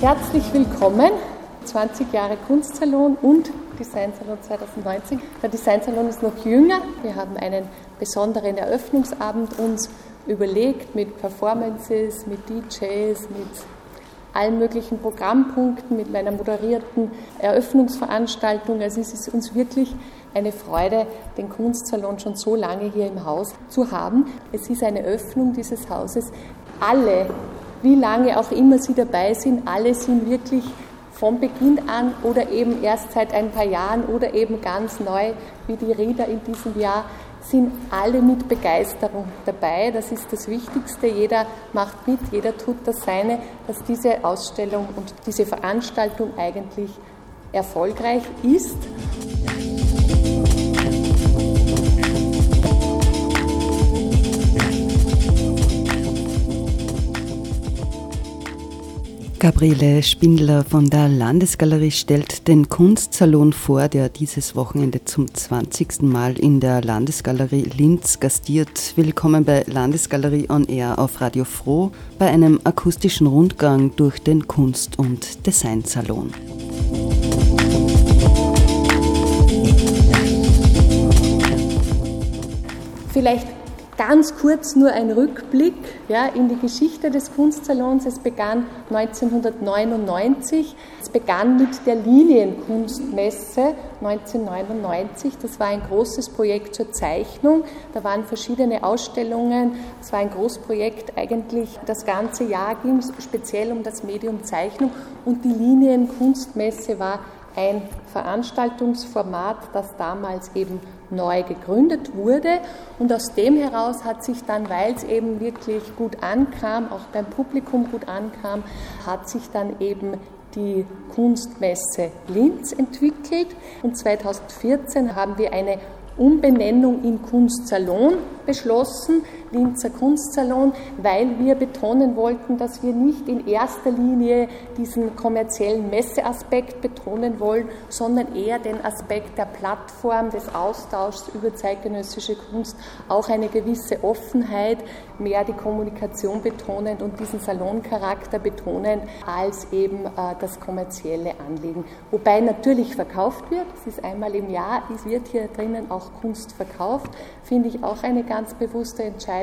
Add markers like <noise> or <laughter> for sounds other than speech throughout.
Herzlich willkommen, 20 Jahre Kunstsalon und Designsalon 2019. Der Designsalon ist noch jünger. Wir haben einen besonderen Eröffnungsabend uns überlegt mit Performances, mit DJs, mit allen möglichen Programmpunkten, mit meiner moderierten Eröffnungsveranstaltung. Also es ist uns wirklich eine Freude, den Kunstsalon schon so lange hier im Haus zu haben. Es ist eine Öffnung dieses Hauses. Alle, wie lange auch immer Sie dabei sind, alle sind wirklich von Beginn an oder eben erst seit ein paar Jahren oder eben ganz neu, wie die Rieder in diesem Jahr, sind alle mit Begeisterung dabei. Das ist das Wichtigste. Jeder macht mit, jeder tut das Seine, dass diese Ausstellung und diese Veranstaltung eigentlich erfolgreich ist. Gabriele Spindler von der Landesgalerie stellt den Kunstsalon vor, der dieses Wochenende zum 20. Mal in der Landesgalerie Linz gastiert. Willkommen bei Landesgalerie on Air auf Radio Froh bei einem akustischen Rundgang durch den Kunst- und Designsalon. Vielleicht Ganz kurz nur ein Rückblick ja, in die Geschichte des Kunstsalons. Es begann 1999. Es begann mit der Linienkunstmesse 1999. Das war ein großes Projekt zur Zeichnung. Da waren verschiedene Ausstellungen. Es war ein Großprojekt eigentlich. Das ganze Jahr ging es speziell um das Medium Zeichnung. Und die Linienkunstmesse war ein Veranstaltungsformat, das damals eben neu gegründet wurde. Und aus dem heraus hat sich dann, weil es eben wirklich gut ankam, auch beim Publikum gut ankam, hat sich dann eben die Kunstmesse Linz entwickelt. Und 2014 haben wir eine Umbenennung in Kunstsalon beschlossen, Linzer Kunstsalon, weil wir betonen wollten, dass wir nicht in erster Linie diesen kommerziellen Messeaspekt betonen wollen, sondern eher den Aspekt der Plattform, des Austauschs über zeitgenössische Kunst, auch eine gewisse Offenheit, mehr die Kommunikation betonend und diesen Saloncharakter betonend als eben äh, das kommerzielle Anliegen. Wobei natürlich verkauft wird, es ist einmal im Jahr, es wird hier drinnen auch Kunst verkauft, finde ich auch eine ganz bewusste Entscheidung.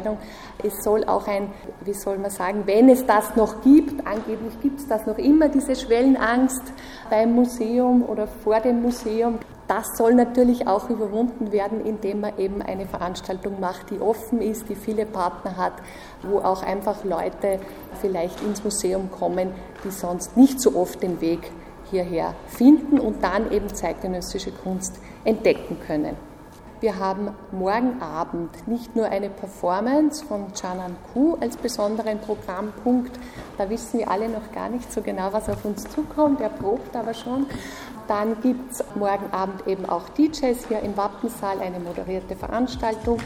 Es soll auch ein, wie soll man sagen, wenn es das noch gibt, angeblich gibt es das noch immer, diese Schwellenangst beim Museum oder vor dem Museum. Das soll natürlich auch überwunden werden, indem man eben eine Veranstaltung macht, die offen ist, die viele Partner hat, wo auch einfach Leute vielleicht ins Museum kommen, die sonst nicht so oft den Weg hierher finden und dann eben zeitgenössische Kunst entdecken können. Wir haben morgen Abend nicht nur eine Performance von Canan Ku als besonderen Programmpunkt. Da wissen wir alle noch gar nicht so genau, was auf uns zukommt. Er probt aber schon. Dann gibt es morgen Abend eben auch DJs hier im Wappensaal, eine moderierte Veranstaltung.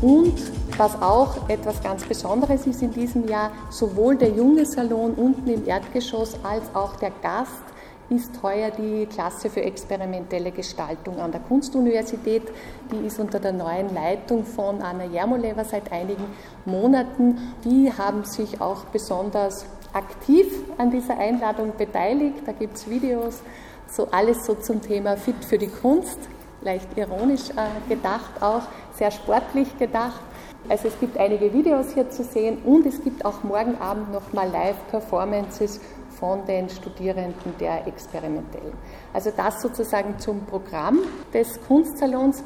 Und was auch etwas ganz Besonderes ist in diesem Jahr, sowohl der junge Salon unten im Erdgeschoss als auch der Gast ist heuer die Klasse für experimentelle Gestaltung an der Kunstuniversität. Die ist unter der neuen Leitung von Anna Jermoleva seit einigen Monaten. Die haben sich auch besonders aktiv an dieser Einladung beteiligt. Da gibt es Videos, so alles so zum Thema Fit für die Kunst, leicht ironisch äh, gedacht auch, sehr sportlich gedacht. Also es gibt einige Videos hier zu sehen und es gibt auch morgen Abend nochmal Live-Performances von den Studierenden der Experimentellen. Also das sozusagen zum Programm des Kunstsalons.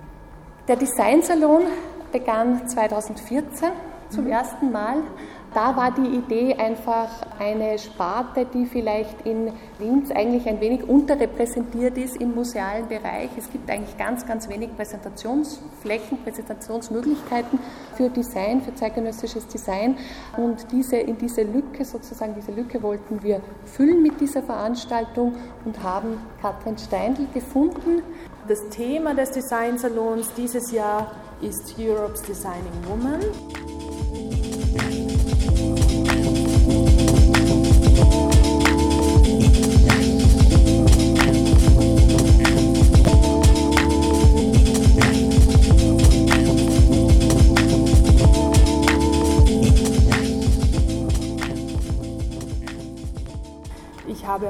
Der Designsalon begann 2014 zum mhm. ersten Mal da war die Idee einfach eine Sparte, die vielleicht in Linz eigentlich ein wenig unterrepräsentiert ist im musealen Bereich. Es gibt eigentlich ganz, ganz wenig Präsentationsflächen, Präsentationsmöglichkeiten für Design, für zeitgenössisches Design. Und diese, in diese Lücke, sozusagen diese Lücke wollten wir füllen mit dieser Veranstaltung und haben Katrin Steindl gefunden. Das Thema des Designsalons dieses Jahr ist Europe's Designing Woman. Thank you.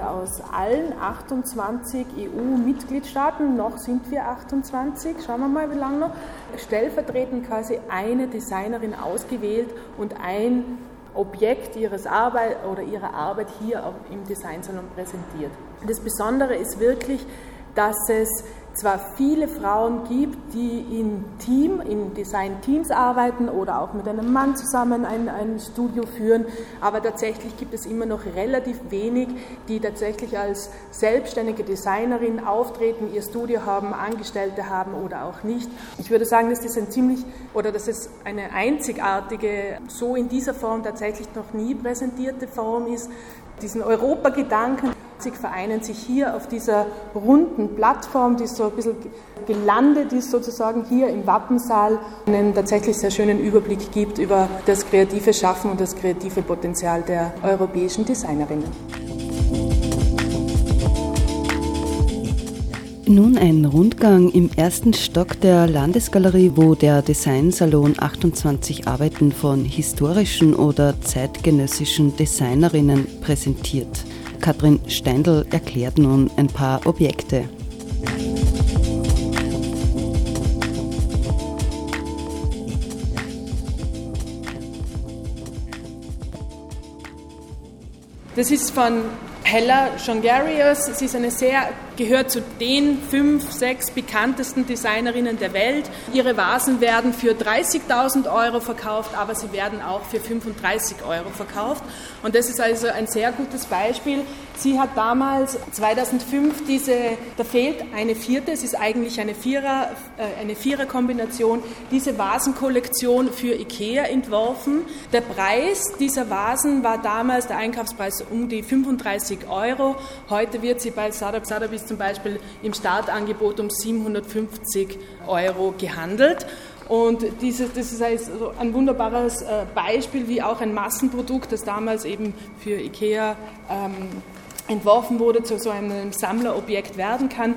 Habe aus allen 28 EU-Mitgliedstaaten, noch sind wir 28, schauen wir mal, wie lange noch, stellvertretend quasi eine Designerin ausgewählt und ein Objekt ihres Arbeit oder ihrer Arbeit hier im Designsalon präsentiert. Das Besondere ist wirklich, dass es zwar viele Frauen gibt, die in Team, in Design-Teams arbeiten oder auch mit einem Mann zusammen ein, ein Studio führen, aber tatsächlich gibt es immer noch relativ wenig, die tatsächlich als selbstständige Designerin auftreten, ihr Studio haben, Angestellte haben oder auch nicht. Ich würde sagen, dass das ein ziemlich oder dass es eine einzigartige, so in dieser Form tatsächlich noch nie präsentierte Form ist, diesen Europagedanken vereinen sich hier auf dieser runden Plattform, die so ein bisschen gelandet ist, sozusagen hier im Wappensaal, einen tatsächlich sehr schönen Überblick gibt über das kreative Schaffen und das kreative Potenzial der europäischen Designerinnen. Nun ein Rundgang im ersten Stock der Landesgalerie, wo der Designsalon 28 Arbeiten von historischen oder zeitgenössischen Designerinnen präsentiert. Katrin Steindl erklärt nun ein paar Objekte. Das ist von Hella Jongarius. Sie ist eine sehr, gehört zu den fünf, sechs bekanntesten Designerinnen der Welt. Ihre Vasen werden für 30.000 Euro verkauft, aber sie werden auch für 35 Euro verkauft. Und das ist also ein sehr gutes Beispiel. Sie hat damals 2005 diese, da fehlt eine vierte, es ist eigentlich eine Vierer, äh, eine Viererkombination, diese Vasenkollektion für IKEA entworfen. Der Preis dieser Vasen war damals der Einkaufspreis um die 35 Euro. Heute wird sie bei Startup ist zum Beispiel im Startangebot um 750 Euro gehandelt. Und dieses, das ist also ein wunderbares äh, Beispiel, wie auch ein Massenprodukt, das damals eben für IKEA ähm, entworfen wurde, zu so einem Sammlerobjekt werden kann.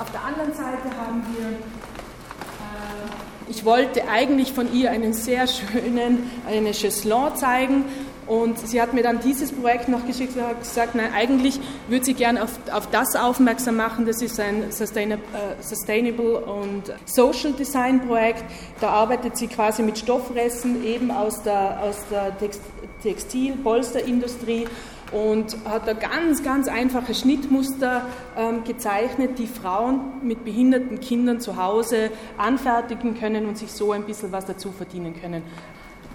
Auf der anderen Seite haben wir äh, ich wollte eigentlich von ihr einen sehr schönen, eine Chaiselon zeigen und sie hat mir dann dieses Projekt noch geschickt und hat gesagt, nein, eigentlich würde sie gerne auf, auf das aufmerksam machen. Das ist ein Sustainable, uh, Sustainable und Social Design Projekt. Da arbeitet sie quasi mit Stoffresten eben aus der, aus der Text, Textil-, Polsterindustrie und hat da ganz, ganz einfache Schnittmuster ähm, gezeichnet, die Frauen mit behinderten Kindern zu Hause anfertigen können und sich so ein bisschen was dazu verdienen können.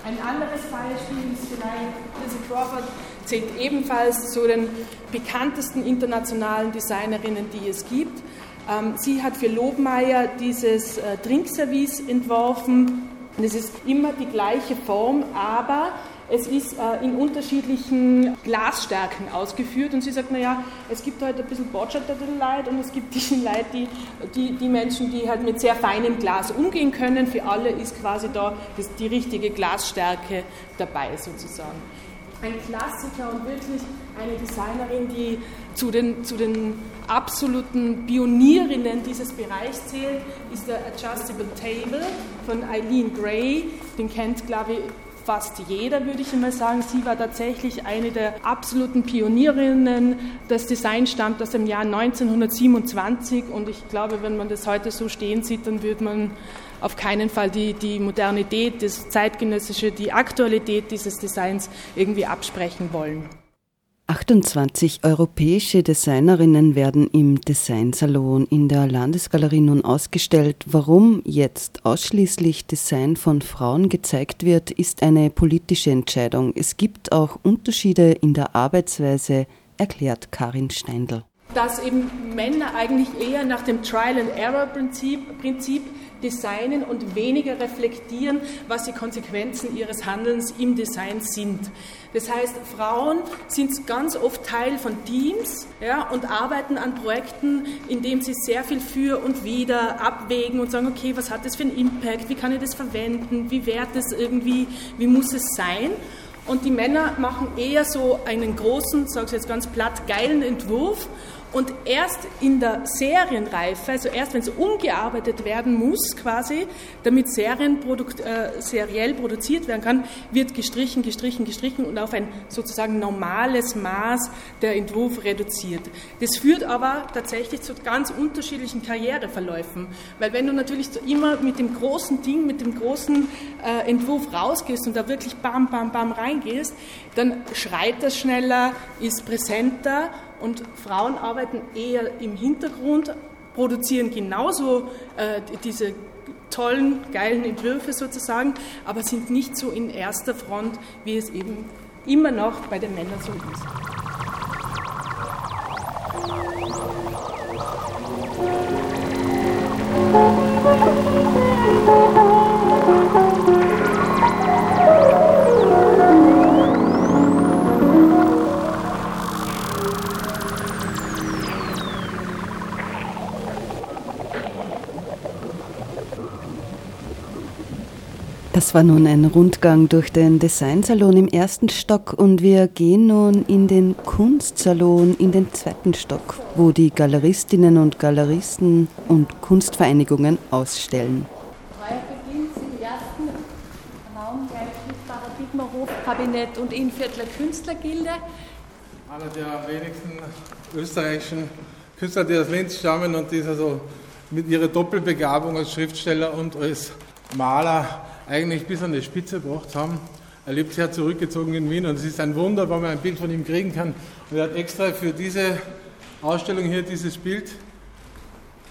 Ein anderes Beispiel ist vielleicht, Lizzie Crawford zählt ebenfalls zu den bekanntesten internationalen Designerinnen, die es gibt. Ähm, sie hat für Lobmeier dieses äh, Trinkservice entworfen. Es ist immer die gleiche Form, aber es ist äh, in unterschiedlichen Glasstärken ausgeführt und sie sagt, naja, es gibt heute ein bisschen Botschafter Leid und es gibt <laughs> die Leute, die, die, die Menschen, die halt mit sehr feinem Glas umgehen können. Für alle ist quasi da die richtige Glasstärke dabei sozusagen. Ein Klassiker und wirklich eine Designerin, die zu den, zu den absoluten Pionierinnen dieses Bereichs zählt, ist der Adjustable Table von Eileen Gray. Den kennt, glaube ich, fast jeder, würde ich einmal sagen. Sie war tatsächlich eine der absoluten Pionierinnen. Das Design stammt aus dem Jahr 1927 und ich glaube, wenn man das heute so stehen sieht, dann würde man auf keinen Fall die, die Modernität, das Zeitgenössische, die Aktualität dieses Designs irgendwie absprechen wollen. 28 europäische Designerinnen werden im Designsalon in der Landesgalerie nun ausgestellt. Warum jetzt ausschließlich Design von Frauen gezeigt wird, ist eine politische Entscheidung. Es gibt auch Unterschiede in der Arbeitsweise, erklärt Karin Steindl. Dass eben Männer eigentlich eher nach dem Trial-and-Error-Prinzip Prinzip designen und weniger reflektieren, was die Konsequenzen ihres Handelns im Design sind. Das heißt, Frauen sind ganz oft Teil von Teams ja, und arbeiten an Projekten, in denen sie sehr viel für und wieder abwägen und sagen, okay, was hat das für einen Impact, wie kann ich das verwenden, wie wert es irgendwie, wie muss es sein? Und die Männer machen eher so einen großen, sage ich jetzt ganz platt, geilen Entwurf Und erst in der Serienreife, also erst wenn es umgearbeitet werden muss, quasi, damit Serienprodukt, äh, seriell produziert werden kann, wird gestrichen, gestrichen, gestrichen und auf ein sozusagen normales Maß der Entwurf reduziert. Das führt aber tatsächlich zu ganz unterschiedlichen Karriereverläufen, weil wenn du natürlich immer mit dem großen Ding, mit dem großen äh, Entwurf rausgehst und da wirklich bam, bam, bam reingehst, dann schreit das schneller, ist präsenter und Frauen arbeiten eher im Hintergrund, produzieren genauso äh, diese tollen, geilen Entwürfe sozusagen, aber sind nicht so in erster Front, wie es eben immer noch bei den Männern so ist. Das war nun ein Rundgang durch den Designsalon im ersten Stock und wir gehen nun in den Kunstsalon in den zweiten Stock, wo die Galeristinnen und Galeristen und Kunstvereinigungen ausstellen. Heuer beginnt im ersten Raum gleich mit Paradigma Hofkabinett und Innviertler Künstlergilde. Einer der wenigsten österreichischen Künstler, die aus Linz stammen und die also mit ihrer Doppelbegabung als Schriftsteller und als Maler eigentlich bis an die Spitze gebracht haben. Er lebt sehr zurückgezogen in Wien und es ist ein Wunder, wenn man ein Bild von ihm kriegen kann. Und er hat extra für diese Ausstellung hier dieses Bild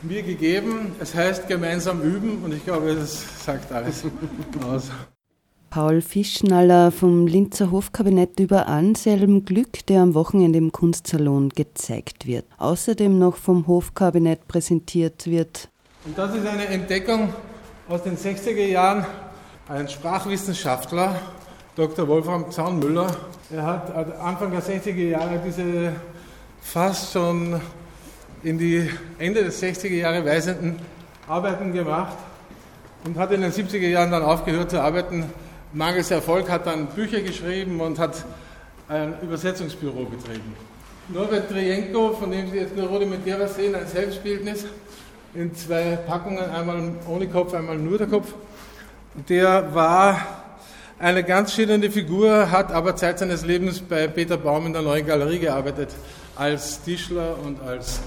mir gegeben. Es heißt gemeinsam üben und ich glaube, das sagt alles <laughs> aus. Paul Fischnaller vom Linzer Hofkabinett über Anselm Glück, der am Wochenende im Kunstsalon gezeigt wird. Außerdem noch vom Hofkabinett präsentiert wird. Und das ist eine Entdeckung aus den 60er Jahren ein Sprachwissenschaftler, Dr. Wolfram Zaunmüller. Er hat Anfang der 60er Jahre diese fast schon in die Ende der 60er Jahre weisenden Arbeiten gemacht und hat in den 70er Jahren dann aufgehört zu arbeiten. Mangels Erfolg hat dann Bücher geschrieben und hat ein Übersetzungsbüro betrieben. Norbert Trienko, von dem Sie jetzt nur rudimentär sehen, ein Selbstbildnis in zwei Packungen, einmal ohne Kopf, einmal nur der Kopf der war eine ganz schillernde Figur, hat aber Zeit seines Lebens bei Peter Baum in der Neuen Galerie gearbeitet, als Tischler und als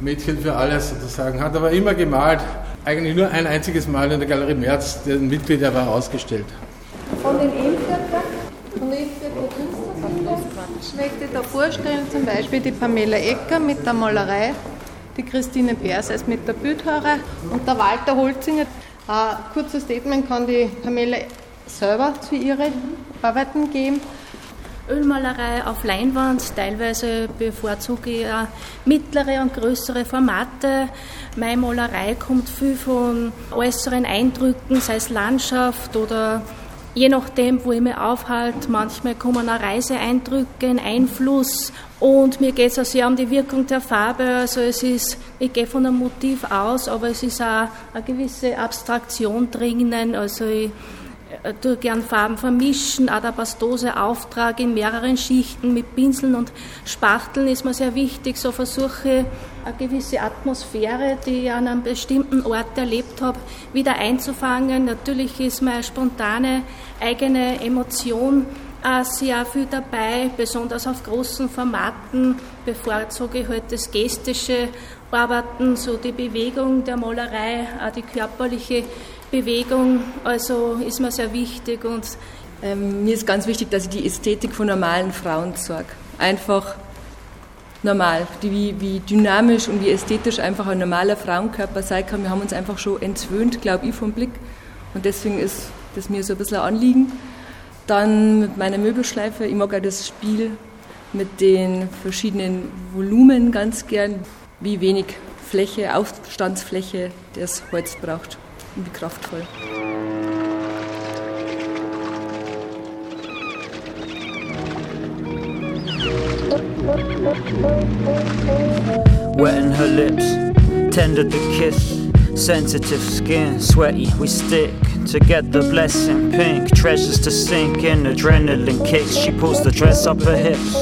Mädchen für alles sozusagen, hat aber immer gemalt, eigentlich nur ein einziges Mal in der Galerie Merz, der Mitglied, der war ausgestellt. Von den Ebenviertler, von den Künstlerkinder, ich möchte da vorstellen? Zum Beispiel die Pamela Ecker mit der Malerei, die Christine Perses mit der Bildhauerei und der Walter Holzinger kurzes Statement kann die Pamela selber zu ihren Arbeiten geben. Ölmalerei auf Leinwand, teilweise bevorzuge ich mittlere und größere Formate. Meine Malerei kommt viel von äußeren Eindrücken, sei es Landschaft oder je nachdem, wo ich mich aufhalte. Manchmal kommen auch Reiseeindrücke, ein Einfluss und mir geht es auch sehr um die Wirkung der Farbe. Also es ist, ich gehe von einem Motiv aus, aber es ist auch eine gewisse Abstraktion drinnen. Also ich äh, gern Farben vermischen, auch der pastose Auftrag in mehreren Schichten mit Pinseln und Spachteln ist mir sehr wichtig. So versuche eine gewisse Atmosphäre, die ich an einem bestimmten Ort erlebt habe, wieder einzufangen. Natürlich ist meine spontane eigene Emotion äh, sehr viel dabei, besonders auf großen Formaten bevorzuge ich halt das gestische Arbeiten, so die Bewegung der Malerei, auch die körperliche Bewegung, also ist mir sehr wichtig und ähm, mir ist ganz wichtig, dass ich die Ästhetik von normalen Frauen zeige. Einfach normal, wie, wie dynamisch und wie ästhetisch einfach ein normaler Frauenkörper sein kann. Wir haben uns einfach schon entwöhnt, glaube ich, vom Blick und deswegen ist das mir so ein bisschen ein Anliegen. Dann mit meiner Möbelschleife, ich mag auch das Spiel mit den verschiedenen Volumen ganz gern, wie wenig Fläche, Aufstandsfläche das Holz braucht wie kraftvoll. Wetting her lips, tender to kiss, sensitive skin, sweaty, we stick to get the blessing. Pink treasures to sink in, adrenaline kicks. She pulls the dress up her hips,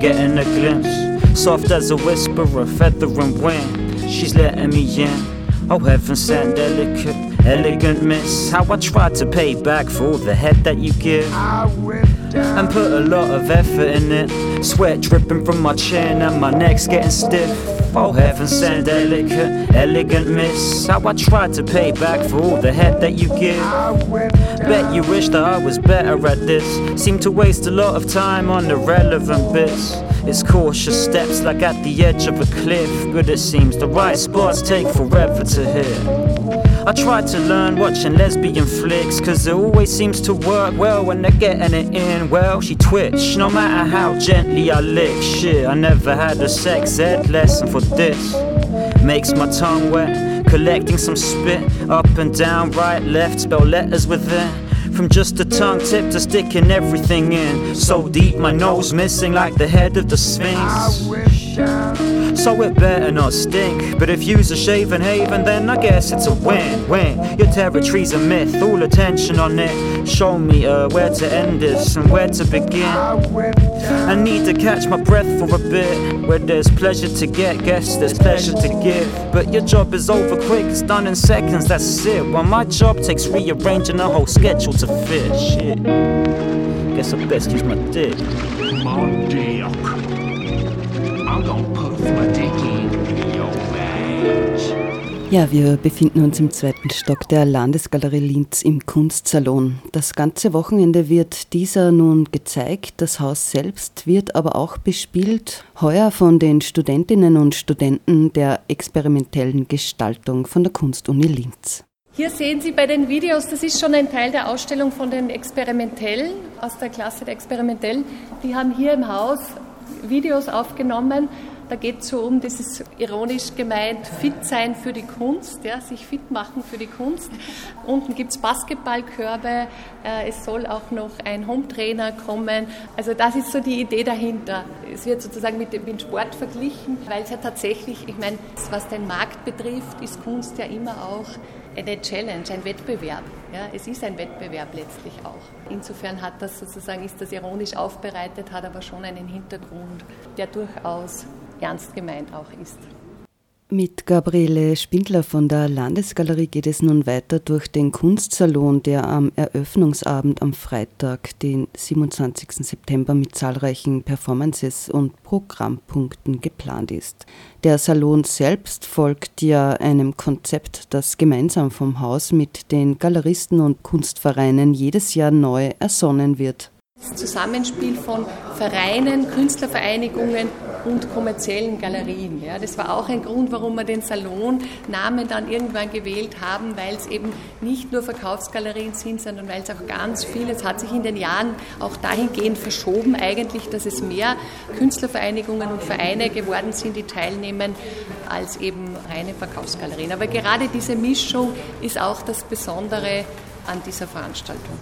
getting a glimpse Soft as a whisper a feather and wind. She's letting me in. Oh, heaven sent, delicate, elegant miss. How I tried to pay back for all the head that you give. And put a lot of effort in it. Sweat dripping from my chin and my neck's getting stiff. Oh, heaven sent, delicate, elegant miss. How I tried to pay back for all the head that you give. i Bet you wish that I was better at this. Seem to waste a lot of time on irrelevant bits. It's cautious steps like at the edge of a cliff. But it seems the right spots take forever to hit. I tried to learn watching lesbian flicks, cause it always seems to work well when they're getting it in. Well, she twitched, no matter how gently I lick. Shit, I never had a sex ed lesson for this. Makes my tongue wet, collecting some spit. Up and down, right, left, spell letters within. From just a tongue tip to sticking everything in. So deep, my nose missing like the head of the Sphinx. So it better not stink. But if you's a shaven haven, then I guess it's a win win. Your territory's a myth, all attention on it. Show me uh, where to end this and where to begin. I need to catch my breath for a bit. Where there's pleasure to get, guess there's pleasure to give. But your job is over quick, it's done in seconds, that's it. While my job takes rearranging a whole schedule to fit. Shit. Guess I best use my dick. My Ja, wir befinden uns im zweiten Stock der Landesgalerie Linz im Kunstsalon. Das ganze Wochenende wird dieser nun gezeigt. Das Haus selbst wird aber auch bespielt, heuer von den Studentinnen und Studenten der experimentellen Gestaltung von der Kunstuni Linz. Hier sehen Sie bei den Videos, das ist schon ein Teil der Ausstellung von den Experimentellen, aus der Klasse der Experimentellen. Die haben hier im Haus Videos aufgenommen. Da geht es so um dieses ironisch gemeint Fit sein für die Kunst, ja, sich fit machen für die Kunst. Unten gibt es Basketballkörbe, äh, es soll auch noch ein Hometrainer kommen. Also das ist so die Idee dahinter. Es wird sozusagen mit dem Sport verglichen, weil es ja tatsächlich, ich meine, was den Markt betrifft, ist Kunst ja immer auch eine Challenge, ein Wettbewerb. Ja, es ist ein Wettbewerb letztlich auch. Insofern hat das sozusagen, ist das ironisch aufbereitet, hat aber schon einen Hintergrund, der durchaus ernst gemeint auch ist. Mit Gabriele Spindler von der Landesgalerie geht es nun weiter durch den Kunstsalon, der am Eröffnungsabend am Freitag, den 27. September, mit zahlreichen Performances und Programmpunkten geplant ist. Der Salon selbst folgt ja einem Konzept, das gemeinsam vom Haus mit den Galeristen und Kunstvereinen jedes Jahr neu ersonnen wird. Das Zusammenspiel von Vereinen, Künstlervereinigungen und kommerziellen Galerien. Ja, das war auch ein Grund, warum wir den Salonnamen dann irgendwann gewählt haben, weil es eben nicht nur Verkaufsgalerien sind, sondern weil es auch ganz viel, es hat sich in den Jahren auch dahingehend verschoben eigentlich, dass es mehr Künstlervereinigungen und Vereine geworden sind, die teilnehmen, als eben reine Verkaufsgalerien. Aber gerade diese Mischung ist auch das Besondere an dieser Veranstaltung.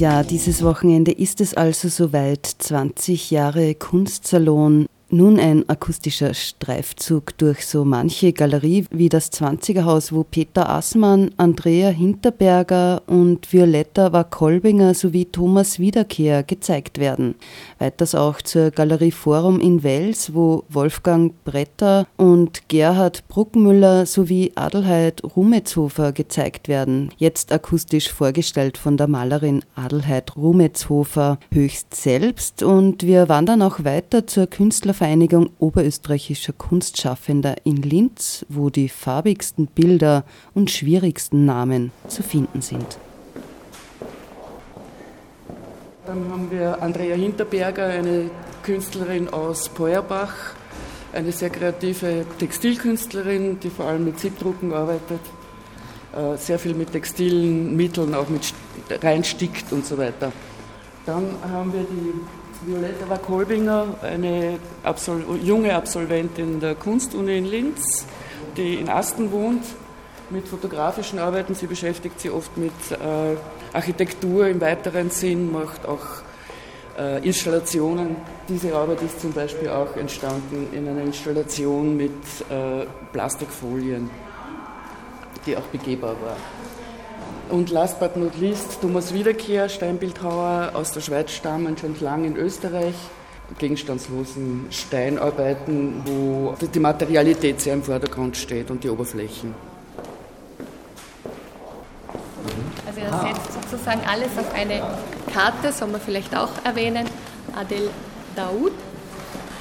Ja, dieses Wochenende ist es also soweit. 20 Jahre Kunstsalon. Nun ein akustischer Streifzug durch so manche Galerie wie das 20er Haus, wo Peter Assmann, Andrea Hinterberger und Violetta Wakolbinger sowie Thomas Wiederkehr gezeigt werden. Weiters auch zur Galerie Forum in Wels, wo Wolfgang Bretter und Gerhard Bruckmüller sowie Adelheid Rumetzhofer gezeigt werden. Jetzt akustisch vorgestellt von der Malerin Adelheid Rumetzhofer höchst selbst. Und wir wandern auch weiter zur Künstlervereinigung Oberösterreichischer Kunstschaffender in Linz, wo die farbigsten Bilder und schwierigsten Namen zu finden sind. Dann haben wir Andrea Hinterberger, eine Künstlerin aus Peuerbach, eine sehr kreative Textilkünstlerin, die vor allem mit Siebdrucken arbeitet, äh, sehr viel mit textilen Mitteln, auch mit St- reinstickt und so weiter. Dann haben wir die Violetta Wakolbinger, eine Absol junge Absolventin der Kunstuni in Linz, die in Asten wohnt, mit fotografischen Arbeiten. Sie beschäftigt sich oft mit äh, Architektur im weiteren Sinn, macht auch äh, Installationen. Diese Arbeit ist zum Beispiel auch entstanden in einer Installation mit äh, Plastikfolien, die auch begehbar war. Und last but not least Thomas Wiederkehr, Steinbildhauer aus der Schweiz stammend, schon lang in Österreich. Gegenstandslosen Steinarbeiten, wo die Materialität sehr im Vordergrund steht und die Oberflächen. Also er setzt sozusagen alles auf eine Karte, soll man vielleicht auch erwähnen. Adel Daoud,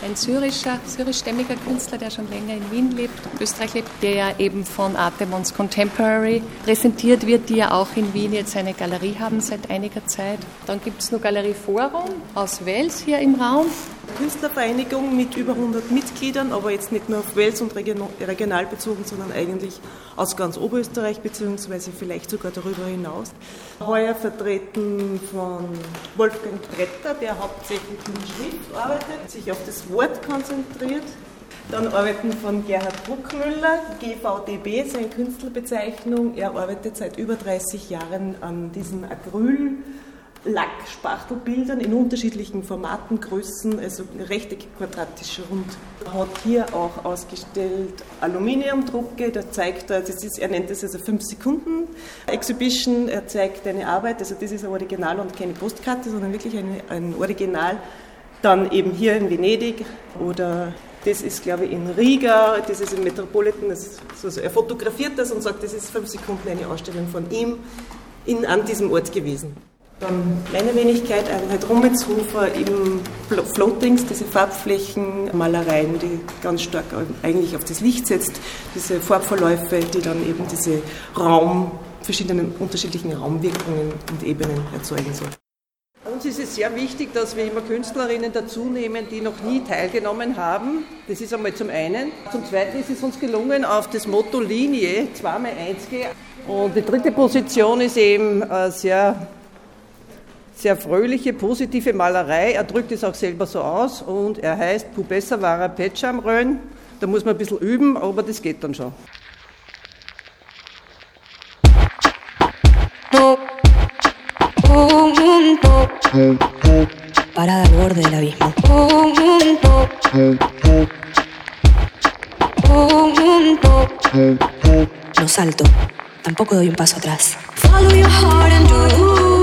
ein syrischer, syrischstämmiger Künstler, der schon länger in Wien lebt, Österreich lebt, der ja eben von Artemons Contemporary präsentiert wird, die ja auch in Wien jetzt eine Galerie haben seit einiger Zeit. Dann gibt es noch Galerie Forum aus Wels hier im Raum. Künstlervereinigung mit über 100 Mitgliedern, aber jetzt nicht nur auf Wels und region- regional bezogen, sondern eigentlich aus ganz Oberösterreich beziehungsweise vielleicht sogar darüber hinaus. Heuer vertreten von Wolfgang Bretter, der hauptsächlich mit Schrift arbeitet, sich auf das Wort konzentriert. Dann arbeiten von Gerhard Bruckmüller, GVDB, seine Künstlerbezeichnung. Er arbeitet seit über 30 Jahren an diesen Acryl. Lackspachtelbildern in unterschiedlichen Formaten, Größen, also rechteckig, quadratisch, rund. Er hat hier auch ausgestellt Aluminiumdrucke, da zeigt das ist, er nennt das also 5 Sekunden Exhibition, er zeigt eine Arbeit, also das ist ein Original und keine Postkarte, sondern wirklich eine, ein Original. Dann eben hier in Venedig oder das ist, glaube ich, in Riga, das ist im Metropolitan, ist, also er fotografiert das und sagt, das ist 5 Sekunden eine Ausstellung von ihm in, an diesem Ort gewesen. Dann meine Wenigkeit, Einheit Rummelshofer im Floatings, diese Farbflächenmalereien, die ganz stark eigentlich auf das Licht setzt, diese Farbverläufe, die dann eben diese Raum, verschiedenen unterschiedlichen Raumwirkungen und Ebenen erzeugen sollen. Uns ist es sehr wichtig, dass wir immer Künstlerinnen dazu nehmen, die noch nie teilgenommen haben. Das ist einmal zum einen. Zum zweiten ist es uns gelungen, auf das Motto Linie 2x1 gehen. Und die dritte Position ist eben eine sehr, sehr fröhliche, positive Malerei. Er drückt es auch selber so aus und er heißt Pubessa Vara Petschamrön. Da muss man ein bisschen üben, aber das geht dann schon. Parada al borde del abismo. No salto, tampoco doy un paso atrás. Follow your heart and do.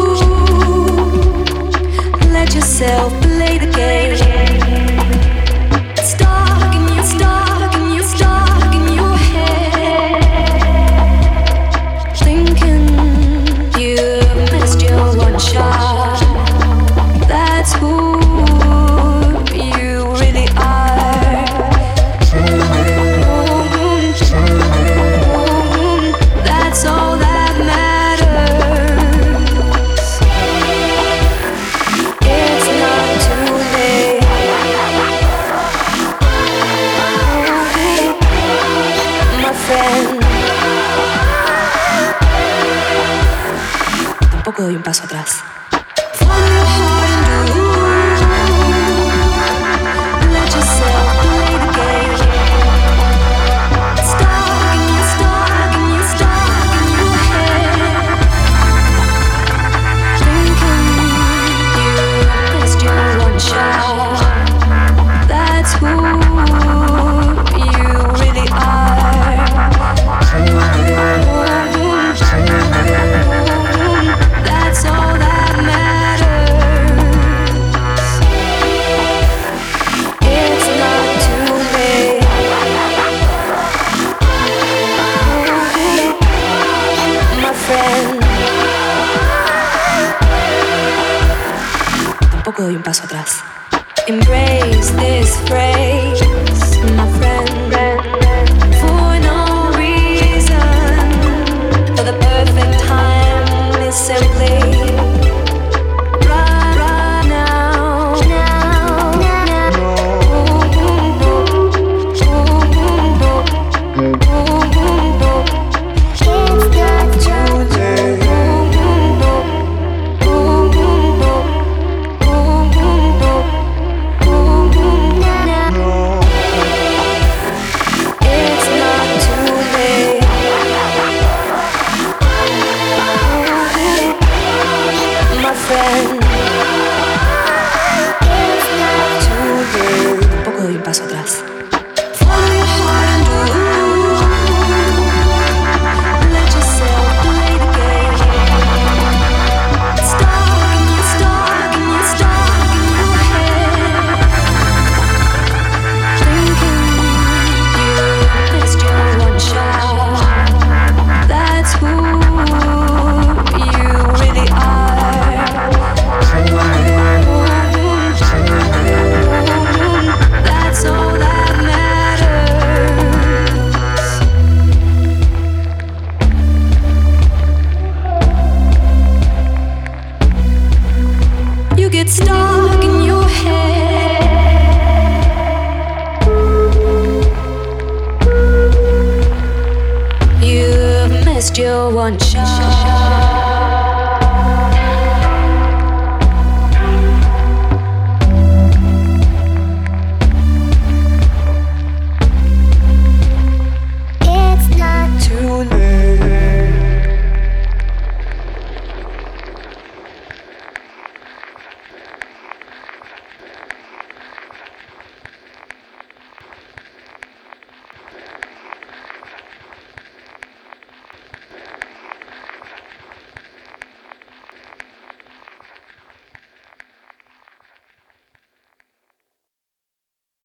Yourself play the game. Your head. You missed your one shot.